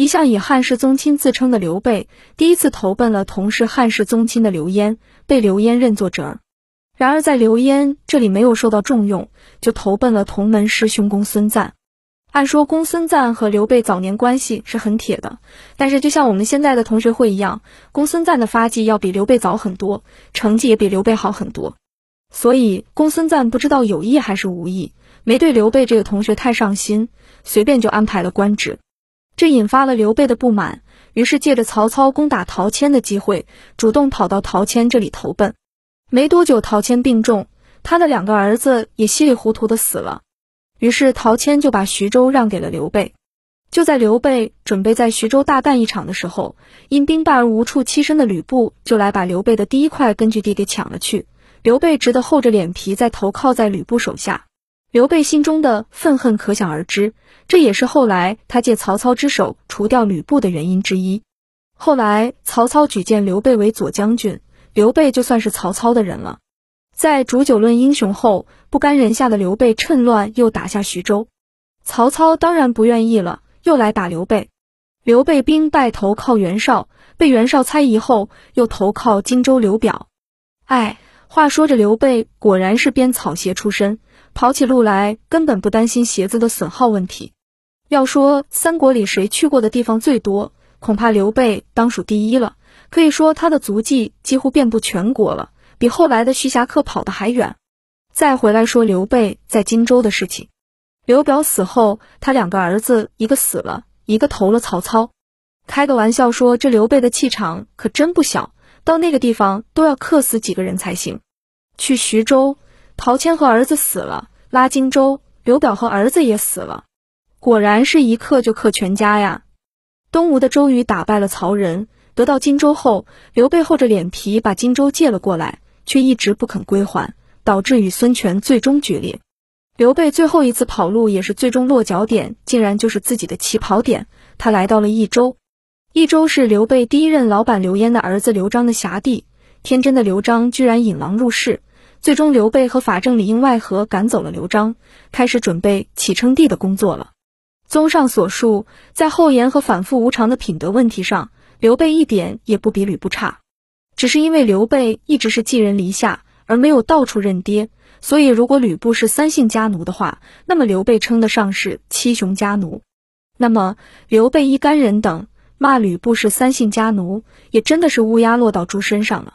一向以汉室宗亲自称的刘备，第一次投奔了同是汉室宗亲的刘焉，被刘焉认作侄儿。然而在刘焉这里没有受到重用，就投奔了同门师兄公孙瓒。按说公孙瓒和刘备早年关系是很铁的，但是就像我们现在的同学会一样，公孙瓒的发迹要比刘备早很多，成绩也比刘备好很多。所以公孙瓒不知道有意还是无意，没对刘备这个同学太上心，随便就安排了官职。这引发了刘备的不满，于是借着曹操攻打陶谦的机会，主动跑到陶谦这里投奔。没多久，陶谦病重，他的两个儿子也稀里糊涂的死了。于是陶谦就把徐州让给了刘备。就在刘备准备在徐州大干一场的时候，因兵败而无处栖身的吕布就来把刘备的第一块根据地给抢了去。刘备只得厚着脸皮再投靠在吕布手下。刘备心中的愤恨可想而知，这也是后来他借曹操之手除掉吕布的原因之一。后来曹操举荐刘备为左将军，刘备就算是曹操的人了。在煮酒论英雄后，不甘人下的刘备趁乱又打下徐州，曹操当然不愿意了，又来打刘备。刘备兵败投靠袁绍，被袁绍猜疑后，又投靠荆州刘表。哎，话说这刘备果然是编草鞋出身。跑起路来根本不担心鞋子的损耗问题。要说三国里谁去过的地方最多，恐怕刘备当属第一了。可以说他的足迹几乎遍布全国了，比后来的徐霞客跑得还远。再回来说刘备在荆州的事情，刘表死后，他两个儿子一个死了，一个投了曹操。开个玩笑说，这刘备的气场可真不小，到那个地方都要克死几个人才行。去徐州。陶谦和儿子死了，拉荆州；刘表和儿子也死了，果然是一克就克全家呀。东吴的周瑜打败了曹仁，得到荆州后，刘备厚着脸皮把荆州借了过来，却一直不肯归还，导致与孙权最终决裂。刘备最后一次跑路，也是最终落脚点，竟然就是自己的起跑点。他来到了益州，益州是刘备第一任老板刘焉的儿子刘璋的辖地。天真的刘璋居然引狼入室。最终，刘备和法正里应外合赶走了刘璋，开始准备启称帝的工作了。综上所述，在厚颜和反复无常的品德问题上，刘备一点也不比吕布差。只是因为刘备一直是寄人篱下，而没有到处认爹，所以如果吕布是三姓家奴的话，那么刘备称得上是七雄家奴。那么刘备一干人等骂吕布是三姓家奴，也真的是乌鸦落到猪身上了。